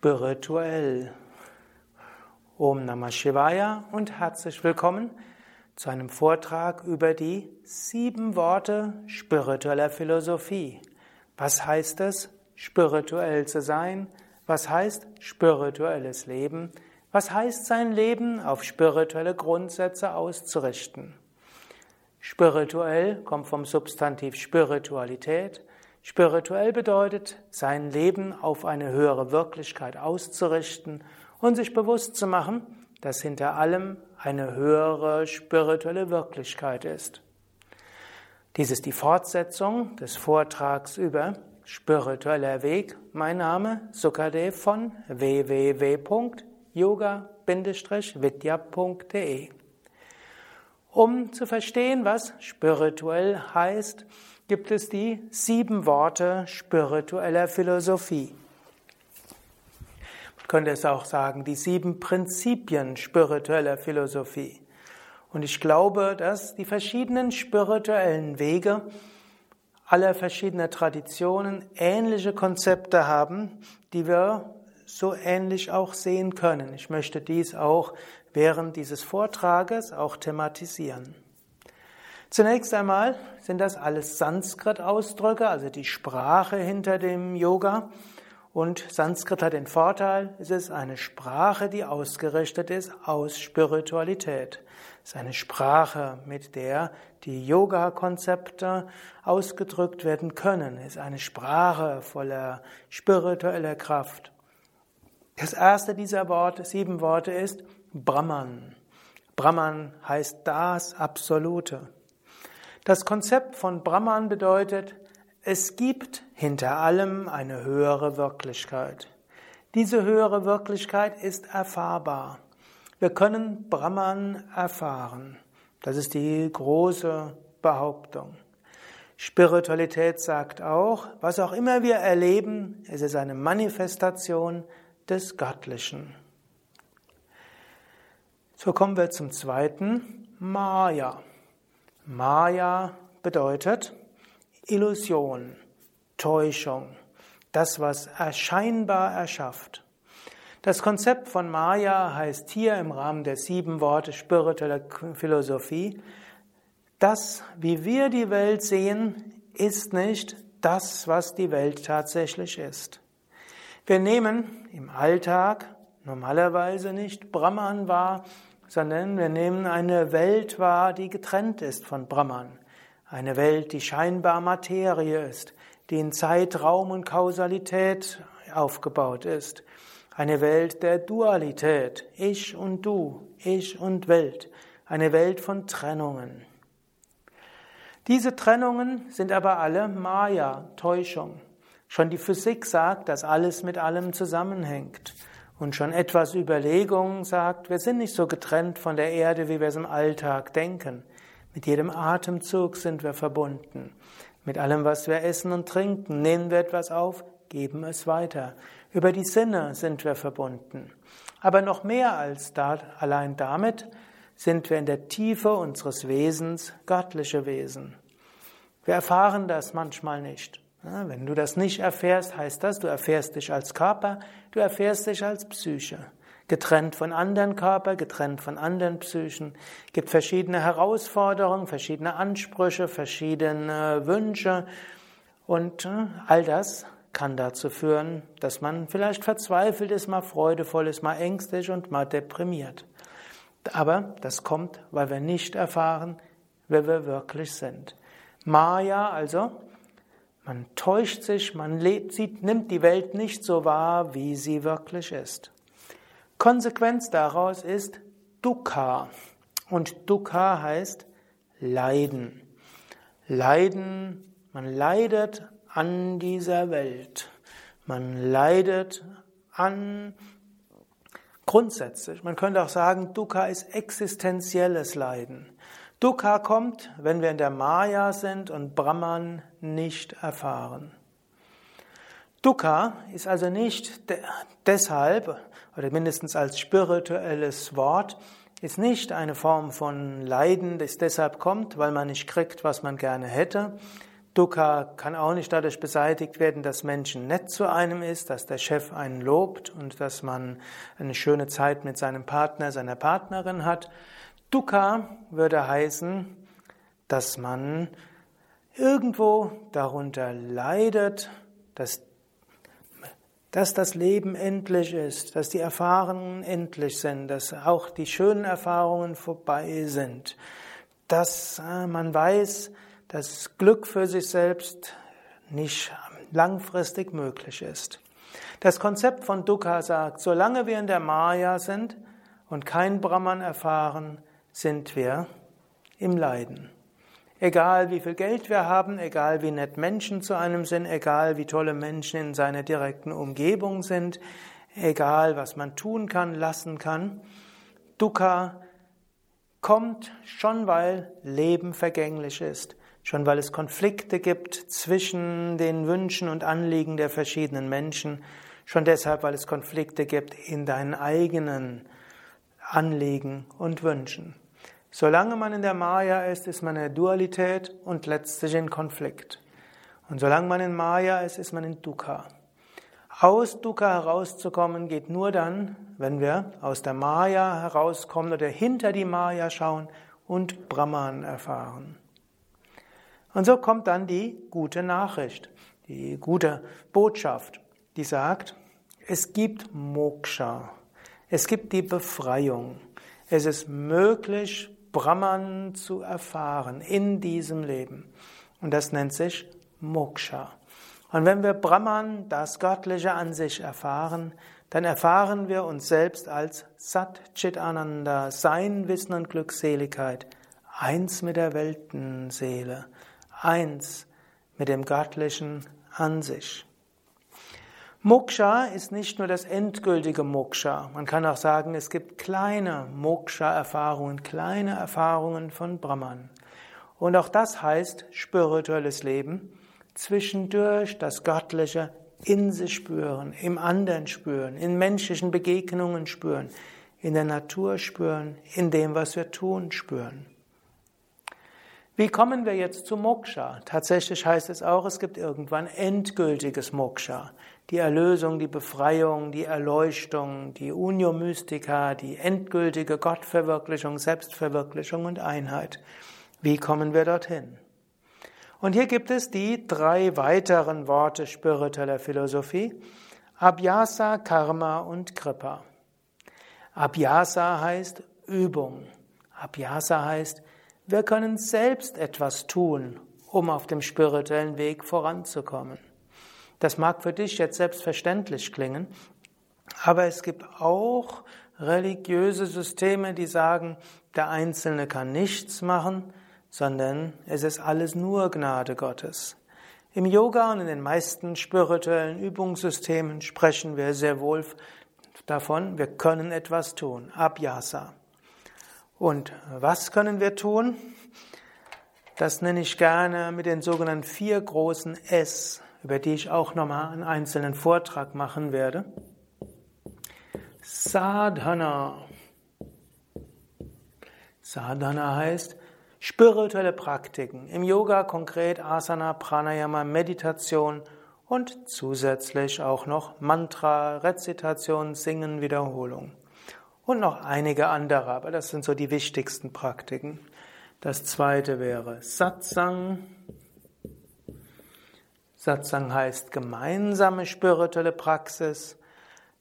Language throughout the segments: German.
spirituell. Om Namah Shivaya und herzlich willkommen zu einem Vortrag über die sieben Worte spiritueller Philosophie. Was heißt es, spirituell zu sein? Was heißt spirituelles Leben? Was heißt sein Leben auf spirituelle Grundsätze auszurichten? Spirituell kommt vom Substantiv Spiritualität. Spirituell bedeutet, sein Leben auf eine höhere Wirklichkeit auszurichten und sich bewusst zu machen, dass hinter allem eine höhere spirituelle Wirklichkeit ist. Dies ist die Fortsetzung des Vortrags über spiritueller Weg. Mein Name Sukadev von www.yoga-vidya.de. Um zu verstehen, was spirituell heißt, gibt es die sieben Worte spiritueller Philosophie. Man könnte es auch sagen, die sieben Prinzipien spiritueller Philosophie. Und ich glaube, dass die verschiedenen spirituellen Wege aller verschiedener Traditionen ähnliche Konzepte haben, die wir so ähnlich auch sehen können. Ich möchte dies auch während dieses Vortrages auch thematisieren. Zunächst einmal sind das alles Sanskrit-Ausdrücke, also die Sprache hinter dem Yoga. Und Sanskrit hat den Vorteil, es ist eine Sprache, die ausgerichtet ist aus Spiritualität. Es ist eine Sprache, mit der die Yoga-Konzepte ausgedrückt werden können. Es ist eine Sprache voller spiritueller Kraft. Das erste dieser Worte, sieben Worte ist Brahman. Brahman heißt das Absolute. Das Konzept von Brahman bedeutet, es gibt hinter allem eine höhere Wirklichkeit. Diese höhere Wirklichkeit ist erfahrbar. Wir können Brahman erfahren. Das ist die große Behauptung. Spiritualität sagt auch, was auch immer wir erleben, es ist eine Manifestation des Göttlichen. So kommen wir zum zweiten, Maya. Maya bedeutet Illusion, Täuschung, das, was erscheinbar erschafft. Das Konzept von Maya heißt hier im Rahmen der sieben Worte spiritueller Philosophie, das, wie wir die Welt sehen, ist nicht das, was die Welt tatsächlich ist. Wir nehmen im Alltag normalerweise nicht Brahman wahr, sondern wir nehmen eine Welt wahr, die getrennt ist von Brahman. Eine Welt, die scheinbar Materie ist, die in Zeit, Raum und Kausalität aufgebaut ist. Eine Welt der Dualität, ich und du, ich und Welt. Eine Welt von Trennungen. Diese Trennungen sind aber alle Maya, Täuschung. Schon die Physik sagt, dass alles mit allem zusammenhängt. Und schon etwas Überlegung sagt, wir sind nicht so getrennt von der Erde, wie wir es im Alltag denken. Mit jedem Atemzug sind wir verbunden. Mit allem, was wir essen und trinken, nehmen wir etwas auf, geben es weiter. Über die Sinne sind wir verbunden. Aber noch mehr als da, allein damit sind wir in der Tiefe unseres Wesens göttliche Wesen. Wir erfahren das manchmal nicht. Wenn du das nicht erfährst, heißt das, du erfährst dich als Körper, du erfährst dich als Psyche. Getrennt von anderen Körper, getrennt von anderen Psychen. Gibt verschiedene Herausforderungen, verschiedene Ansprüche, verschiedene Wünsche. Und äh, all das kann dazu führen, dass man vielleicht verzweifelt ist, mal freudevoll ist, mal ängstlich und mal deprimiert. Aber das kommt, weil wir nicht erfahren, wer wir wirklich sind. Maya also man täuscht sich, man lebt, sieht, nimmt die Welt nicht so wahr, wie sie wirklich ist. Konsequenz daraus ist Dukkha. Und Dukkha heißt Leiden. Leiden, man leidet an dieser Welt. Man leidet an grundsätzlich. Man könnte auch sagen, Dukkha ist existenzielles Leiden. Dukkha kommt, wenn wir in der Maya sind und Brahman nicht erfahren. Dukkha ist also nicht deshalb, oder mindestens als spirituelles Wort, ist nicht eine Form von Leiden, das deshalb kommt, weil man nicht kriegt, was man gerne hätte. Dukkha kann auch nicht dadurch beseitigt werden, dass Menschen nett zu einem ist, dass der Chef einen lobt und dass man eine schöne Zeit mit seinem Partner, seiner Partnerin hat. Dukkha würde heißen, dass man irgendwo darunter leidet, dass, dass das Leben endlich ist, dass die Erfahrungen endlich sind, dass auch die schönen Erfahrungen vorbei sind, dass äh, man weiß, dass Glück für sich selbst nicht langfristig möglich ist. Das Konzept von Dukkha sagt, solange wir in der Maya sind und kein Brahman erfahren, sind wir im Leiden. Egal wie viel Geld wir haben, egal wie nett Menschen zu einem sind, egal wie tolle Menschen in seiner direkten Umgebung sind, egal was man tun kann, lassen kann, Dukkha kommt schon, weil Leben vergänglich ist. Schon weil es Konflikte gibt zwischen den Wünschen und Anliegen der verschiedenen Menschen, schon deshalb, weil es Konflikte gibt in deinen eigenen Anliegen und Wünschen. Solange man in der Maya ist, ist man in der Dualität und letztlich in Konflikt. Und solange man in Maya ist, ist man in Dukkha. Aus Dukkha herauszukommen geht nur dann, wenn wir aus der Maya herauskommen oder hinter die Maya schauen und Brahman erfahren. Und so kommt dann die gute Nachricht, die gute Botschaft, die sagt, es gibt Moksha, es gibt die Befreiung. Es ist möglich, Brahman zu erfahren in diesem Leben. Und das nennt sich Moksha. Und wenn wir Brahman, das Göttliche an sich erfahren, dann erfahren wir uns selbst als Sat Chit Ananda, Sein, Wissen und Glückseligkeit, eins mit der Weltenseele eins mit dem Göttlichen an sich. Moksha ist nicht nur das endgültige Moksha. Man kann auch sagen, es gibt kleine Moksha-Erfahrungen, kleine Erfahrungen von Brahman. Und auch das heißt spirituelles Leben, zwischendurch das Göttliche in sich spüren, im anderen spüren, in menschlichen Begegnungen spüren, in der Natur spüren, in dem, was wir tun, spüren. Wie kommen wir jetzt zu Moksha? Tatsächlich heißt es auch, es gibt irgendwann endgültiges Moksha. Die Erlösung, die Befreiung, die Erleuchtung, die Unio Mystica, die endgültige Gottverwirklichung, Selbstverwirklichung und Einheit. Wie kommen wir dorthin? Und hier gibt es die drei weiteren Worte spiritueller Philosophie. Abhyasa, Karma und Kripa. Abhyasa heißt Übung. Abhyasa heißt wir können selbst etwas tun, um auf dem spirituellen Weg voranzukommen. Das mag für dich jetzt selbstverständlich klingen, aber es gibt auch religiöse Systeme, die sagen, der Einzelne kann nichts machen, sondern es ist alles nur Gnade Gottes. Im Yoga und in den meisten spirituellen Übungssystemen sprechen wir sehr wohl davon, wir können etwas tun. Abhyasa. Und was können wir tun? Das nenne ich gerne mit den sogenannten vier großen S, über die ich auch nochmal einen einzelnen Vortrag machen werde. Sadhana. Sadhana heißt spirituelle Praktiken. Im Yoga konkret Asana, Pranayama, Meditation und zusätzlich auch noch Mantra, Rezitation, Singen, Wiederholung und noch einige andere, aber das sind so die wichtigsten Praktiken. Das zweite wäre Satsang. Satsang heißt gemeinsame spirituelle Praxis.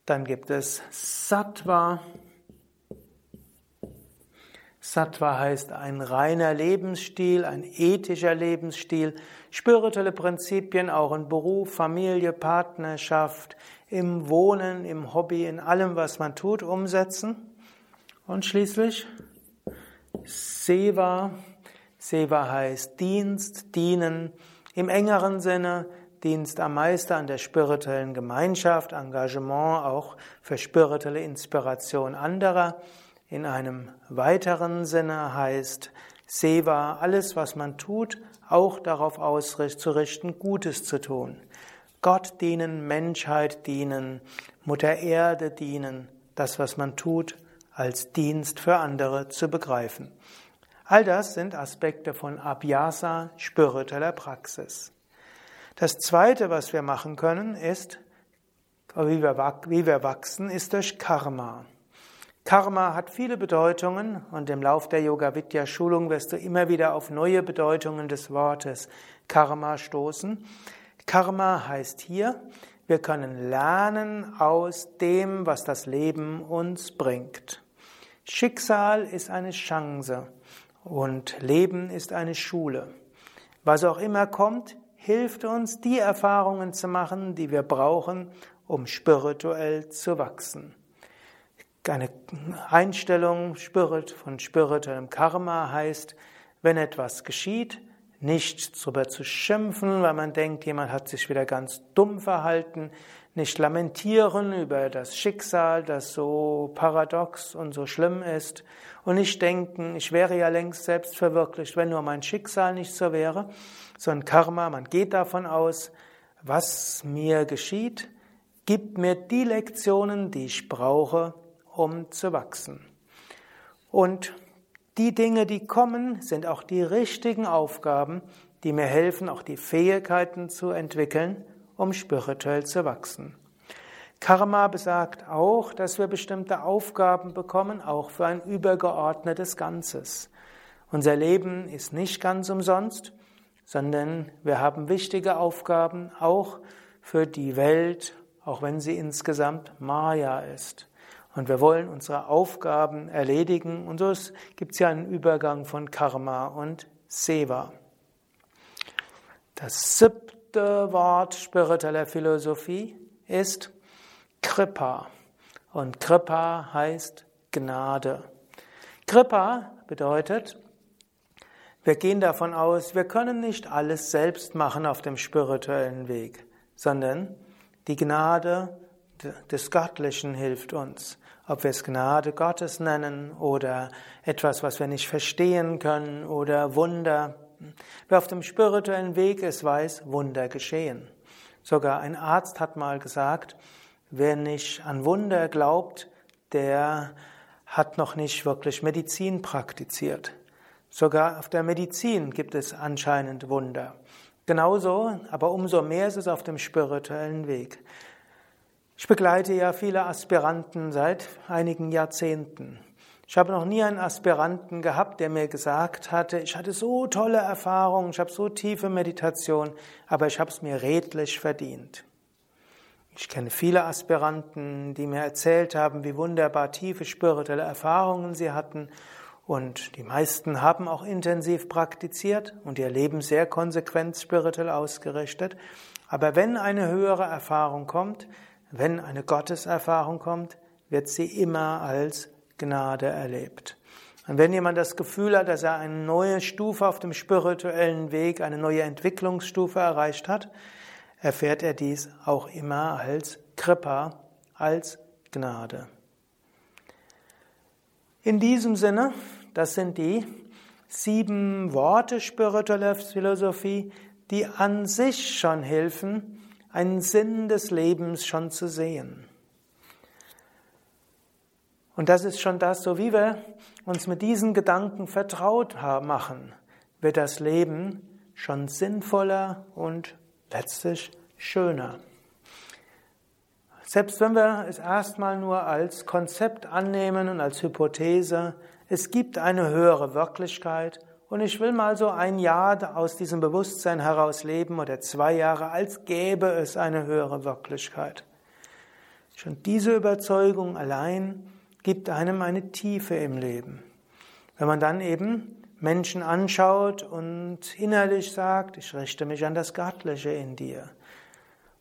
Dann gibt es Sattva. Sattva heißt ein reiner Lebensstil, ein ethischer Lebensstil, spirituelle Prinzipien auch in Beruf, Familie, Partnerschaft, im Wohnen, im Hobby, in allem, was man tut, umsetzen. Und schließlich Seva. Seva heißt Dienst, dienen. Im engeren Sinne Dienst am Meister, an der spirituellen Gemeinschaft, Engagement auch für spirituelle Inspiration anderer. In einem weiteren Sinne heißt Seva alles, was man tut, auch darauf auszurichten, Gutes zu tun. Gott dienen, Menschheit dienen, Mutter Erde dienen, das, was man tut, als Dienst für andere zu begreifen. All das sind Aspekte von Abhyasa, spiritueller Praxis. Das zweite, was wir machen können, ist, wie wir, wachsen, ist durch Karma. Karma hat viele Bedeutungen und im Lauf der Yoga Vidya Schulung wirst du immer wieder auf neue Bedeutungen des Wortes Karma stoßen. Karma heißt hier, wir können lernen aus dem, was das Leben uns bringt. Schicksal ist eine Chance und Leben ist eine Schule. Was auch immer kommt, hilft uns, die Erfahrungen zu machen, die wir brauchen, um spirituell zu wachsen. Eine Einstellung von spirituellem Karma heißt, wenn etwas geschieht, nicht darüber zu schimpfen, weil man denkt, jemand hat sich wieder ganz dumm verhalten, nicht lamentieren über das Schicksal, das so paradox und so schlimm ist, und nicht denken, ich wäre ja längst selbst verwirklicht, wenn nur mein Schicksal nicht so wäre, sondern Karma, man geht davon aus, was mir geschieht, gibt mir die Lektionen, die ich brauche, um zu wachsen. Und die Dinge, die kommen, sind auch die richtigen Aufgaben, die mir helfen, auch die Fähigkeiten zu entwickeln, um spirituell zu wachsen. Karma besagt auch, dass wir bestimmte Aufgaben bekommen, auch für ein übergeordnetes Ganzes. Unser Leben ist nicht ganz umsonst, sondern wir haben wichtige Aufgaben auch für die Welt, auch wenn sie insgesamt Maya ist. Und wir wollen unsere Aufgaben erledigen. Und so gibt es ja einen Übergang von Karma und Seva. Das siebte Wort spiritueller Philosophie ist Kripa. Und Kripa heißt Gnade. Kripa bedeutet, wir gehen davon aus, wir können nicht alles selbst machen auf dem spirituellen Weg, sondern die Gnade des Göttlichen hilft uns. Ob wir es Gnade Gottes nennen oder etwas, was wir nicht verstehen können oder Wunder. Wer auf dem spirituellen Weg ist, weiß, Wunder geschehen. Sogar ein Arzt hat mal gesagt, wer nicht an Wunder glaubt, der hat noch nicht wirklich Medizin praktiziert. Sogar auf der Medizin gibt es anscheinend Wunder. Genauso, aber umso mehr ist es auf dem spirituellen Weg. Ich begleite ja viele Aspiranten seit einigen Jahrzehnten. Ich habe noch nie einen Aspiranten gehabt, der mir gesagt hatte, ich hatte so tolle Erfahrungen, ich habe so tiefe Meditation, aber ich habe es mir redlich verdient. Ich kenne viele Aspiranten, die mir erzählt haben, wie wunderbar tiefe spirituelle Erfahrungen sie hatten. Und die meisten haben auch intensiv praktiziert und ihr Leben sehr konsequent spirituell ausgerichtet. Aber wenn eine höhere Erfahrung kommt, wenn eine Gotteserfahrung kommt, wird sie immer als Gnade erlebt. Und wenn jemand das Gefühl hat, dass er eine neue Stufe auf dem spirituellen Weg, eine neue Entwicklungsstufe erreicht hat, erfährt er dies auch immer als Kripa, als Gnade. In diesem Sinne, das sind die sieben Worte spiritueller Philosophie, die an sich schon helfen, einen Sinn des Lebens schon zu sehen. Und das ist schon das, so wie wir uns mit diesen Gedanken vertraut machen, wird das Leben schon sinnvoller und letztlich schöner. Selbst wenn wir es erstmal nur als Konzept annehmen und als Hypothese, es gibt eine höhere Wirklichkeit und ich will mal so ein Jahr aus diesem Bewusstsein heraus leben oder zwei Jahre, als gäbe es eine höhere Wirklichkeit. Schon diese Überzeugung allein gibt einem eine Tiefe im Leben. Wenn man dann eben Menschen anschaut und innerlich sagt, ich richte mich an das Göttliche in dir.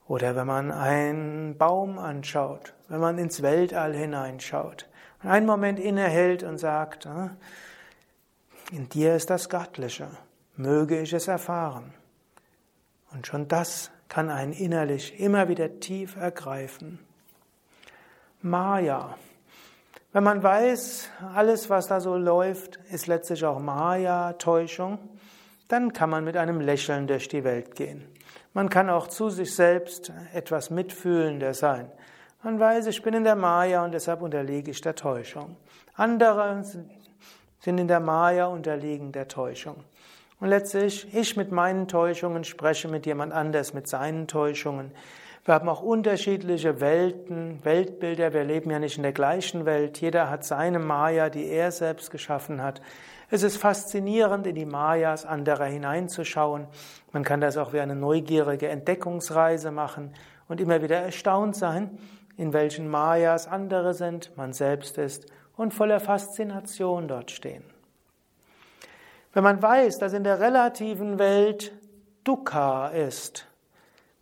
Oder wenn man einen Baum anschaut, wenn man ins Weltall hineinschaut und einen Moment innehält und sagt, ah, in dir ist das Göttliche. Möge ich es erfahren. Und schon das kann einen innerlich immer wieder tief ergreifen. Maya. Wenn man weiß, alles, was da so läuft, ist letztlich auch Maya, Täuschung, dann kann man mit einem Lächeln durch die Welt gehen. Man kann auch zu sich selbst etwas mitfühlender sein. Man weiß, ich bin in der Maya und deshalb unterliege ich der Täuschung. Andere sind in der Maya unterliegen der Täuschung. Und letztlich, ich mit meinen Täuschungen spreche mit jemand anders mit seinen Täuschungen. Wir haben auch unterschiedliche Welten, Weltbilder. Wir leben ja nicht in der gleichen Welt. Jeder hat seine Maya, die er selbst geschaffen hat. Es ist faszinierend, in die Mayas anderer hineinzuschauen. Man kann das auch wie eine neugierige Entdeckungsreise machen und immer wieder erstaunt sein, in welchen Mayas andere sind, man selbst ist und voller Faszination dort stehen. Wenn man weiß, dass in der relativen Welt Dukkha ist,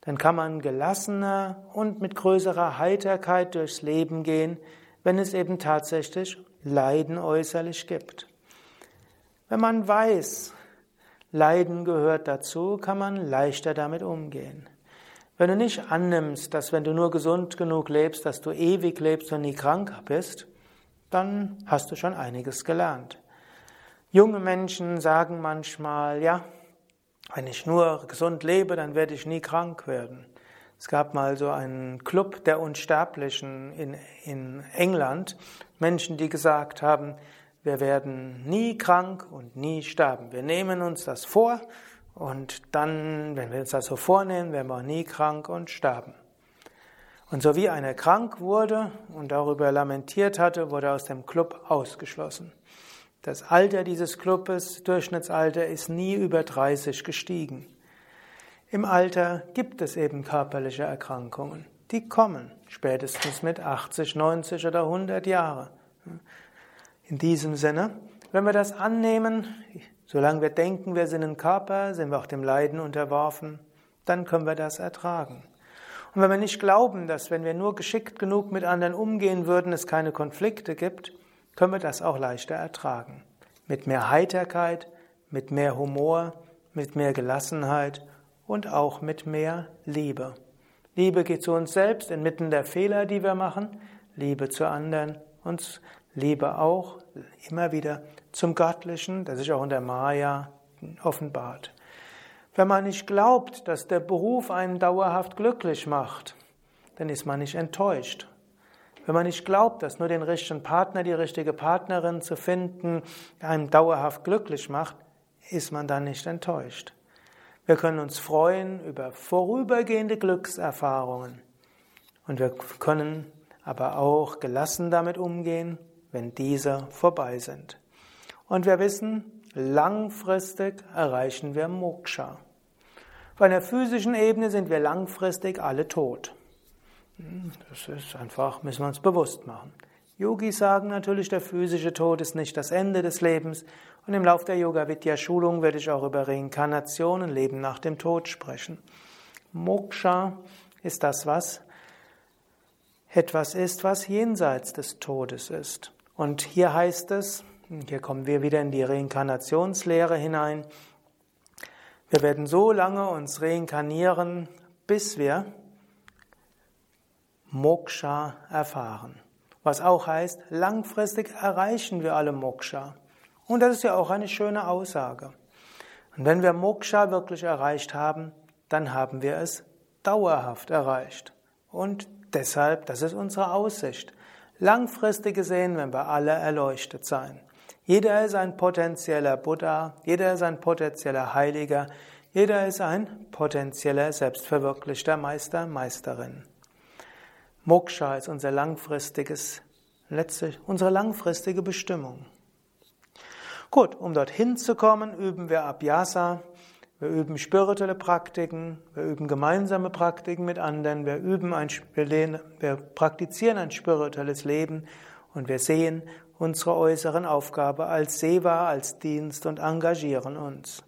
dann kann man gelassener und mit größerer Heiterkeit durchs Leben gehen, wenn es eben tatsächlich Leiden äußerlich gibt. Wenn man weiß, Leiden gehört dazu, kann man leichter damit umgehen. Wenn du nicht annimmst, dass wenn du nur gesund genug lebst, dass du ewig lebst und nie krank bist, dann hast du schon einiges gelernt. Junge Menschen sagen manchmal, ja, wenn ich nur gesund lebe, dann werde ich nie krank werden. Es gab mal so einen Club der Unsterblichen in, in England, Menschen, die gesagt haben, wir werden nie krank und nie sterben. Wir nehmen uns das vor und dann, wenn wir uns das so vornehmen, werden wir auch nie krank und sterben. Und so wie einer krank wurde und darüber lamentiert hatte, wurde er aus dem Club ausgeschlossen. Das Alter dieses Clubes, Durchschnittsalter, ist nie über 30 gestiegen. Im Alter gibt es eben körperliche Erkrankungen. Die kommen spätestens mit 80, 90 oder 100 Jahre. In diesem Sinne, wenn wir das annehmen, solange wir denken, wir sind ein Körper, sind wir auch dem Leiden unterworfen, dann können wir das ertragen. Und wenn wir nicht glauben, dass wenn wir nur geschickt genug mit anderen umgehen würden, es keine Konflikte gibt, können wir das auch leichter ertragen. Mit mehr Heiterkeit, mit mehr Humor, mit mehr Gelassenheit und auch mit mehr Liebe. Liebe geht zu uns selbst inmitten der Fehler, die wir machen, Liebe zu anderen und Liebe auch immer wieder zum Göttlichen, das sich auch in der Maya offenbart. Wenn man nicht glaubt, dass der Beruf einen dauerhaft glücklich macht, dann ist man nicht enttäuscht wenn man nicht glaubt, dass nur den richtigen Partner, die richtige Partnerin zu finden einem dauerhaft glücklich macht, ist man dann nicht enttäuscht. Wir können uns freuen über vorübergehende Glückserfahrungen. Und wir können aber auch gelassen damit umgehen, wenn diese vorbei sind. Und wir wissen, langfristig erreichen wir Moksha. Auf einer physischen Ebene sind wir langfristig alle tot. Das ist einfach, müssen wir uns bewusst machen. Yogis sagen natürlich, der physische Tod ist nicht das Ende des Lebens. Und im Laufe der Yoga Vidya Schulung werde ich auch über Reinkarnation und Leben nach dem Tod sprechen. Moksha ist das, was etwas ist, was jenseits des Todes ist. Und hier heißt es, hier kommen wir wieder in die Reinkarnationslehre hinein, wir werden so lange uns reinkarnieren, bis wir Moksha erfahren. Was auch heißt, langfristig erreichen wir alle Moksha. Und das ist ja auch eine schöne Aussage. Und wenn wir Moksha wirklich erreicht haben, dann haben wir es dauerhaft erreicht. Und deshalb, das ist unsere Aussicht. Langfristig gesehen, wenn wir alle erleuchtet sein. Jeder ist ein potenzieller Buddha, jeder ist ein potenzieller Heiliger, jeder ist ein potenzieller selbstverwirklichter Meister, Meisterin. Moksha ist unser langfristiges, letztlich unsere langfristige Bestimmung. Gut, um dorthin zu kommen, üben wir Abhyasa, wir üben spirituelle Praktiken, wir üben gemeinsame Praktiken mit anderen, wir üben ein, wir praktizieren ein spirituelles Leben und wir sehen unsere äußeren Aufgabe als Seva, als Dienst und engagieren uns.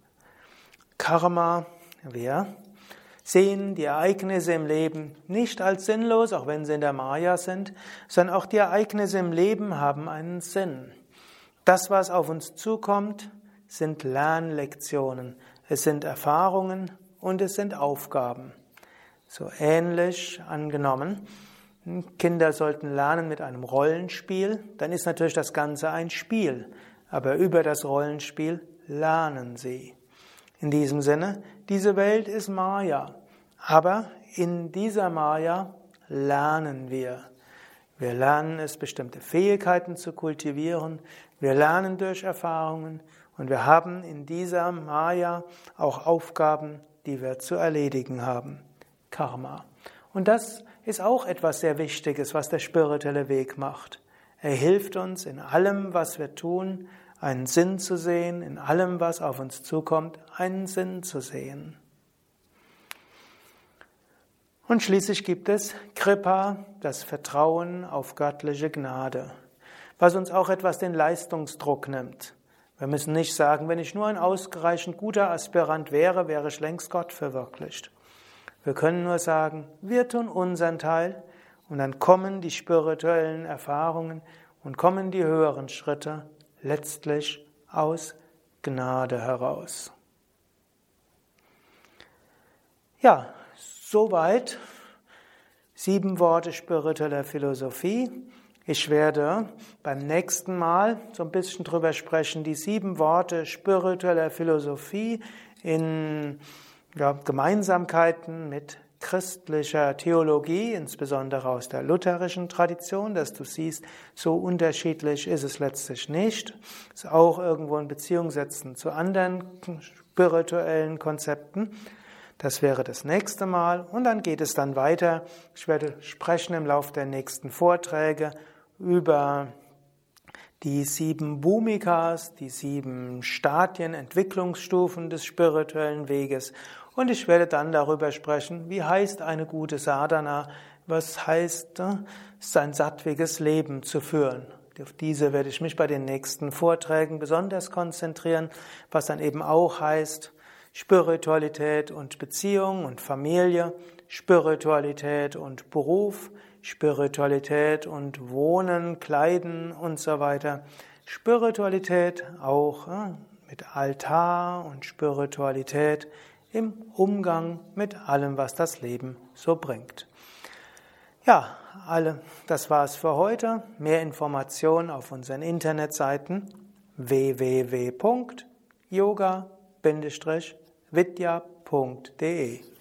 Karma, wir sehen die Ereignisse im Leben nicht als sinnlos, auch wenn sie in der Maya sind, sondern auch die Ereignisse im Leben haben einen Sinn. Das, was auf uns zukommt, sind Lernlektionen, es sind Erfahrungen und es sind Aufgaben. So ähnlich angenommen, Kinder sollten lernen mit einem Rollenspiel, dann ist natürlich das Ganze ein Spiel, aber über das Rollenspiel lernen sie. In diesem Sinne, diese Welt ist Maya. Aber in dieser Maya lernen wir. Wir lernen es, bestimmte Fähigkeiten zu kultivieren. Wir lernen durch Erfahrungen und wir haben in dieser Maya auch Aufgaben, die wir zu erledigen haben. Karma. Und das ist auch etwas sehr Wichtiges, was der spirituelle Weg macht. Er hilft uns in allem, was wir tun, einen Sinn zu sehen, in allem, was auf uns zukommt, einen Sinn zu sehen. Und schließlich gibt es Kripa, das Vertrauen auf göttliche Gnade, was uns auch etwas den Leistungsdruck nimmt. Wir müssen nicht sagen, wenn ich nur ein ausreichend guter Aspirant wäre, wäre ich längst Gott verwirklicht. Wir können nur sagen, wir tun unseren Teil und dann kommen die spirituellen Erfahrungen und kommen die höheren Schritte letztlich aus Gnade heraus. Ja, soweit sieben Worte spiritueller Philosophie. Ich werde beim nächsten Mal so ein bisschen drüber sprechen, die sieben Worte spiritueller Philosophie in ja, Gemeinsamkeiten mit christlicher Theologie, insbesondere aus der lutherischen Tradition, dass du siehst, so unterschiedlich ist es letztlich nicht. Ist auch irgendwo in Beziehung setzen zu anderen spirituellen Konzepten. Das wäre das nächste Mal. Und dann geht es dann weiter. Ich werde sprechen im Laufe der nächsten Vorträge über die sieben Bhumikas, die sieben Stadien, Entwicklungsstufen des spirituellen Weges und ich werde dann darüber sprechen, wie heißt eine gute Sadhana, was heißt, äh, sein sattwiges Leben zu führen. Auf diese werde ich mich bei den nächsten Vorträgen besonders konzentrieren, was dann eben auch heißt, Spiritualität und Beziehung und Familie, Spiritualität und Beruf, Spiritualität und Wohnen, Kleiden und so weiter. Spiritualität auch äh, mit Altar und Spiritualität im Umgang mit allem, was das Leben so bringt. Ja, alle, das war's für heute. Mehr Informationen auf unseren Internetseiten www.yoga-vidya.de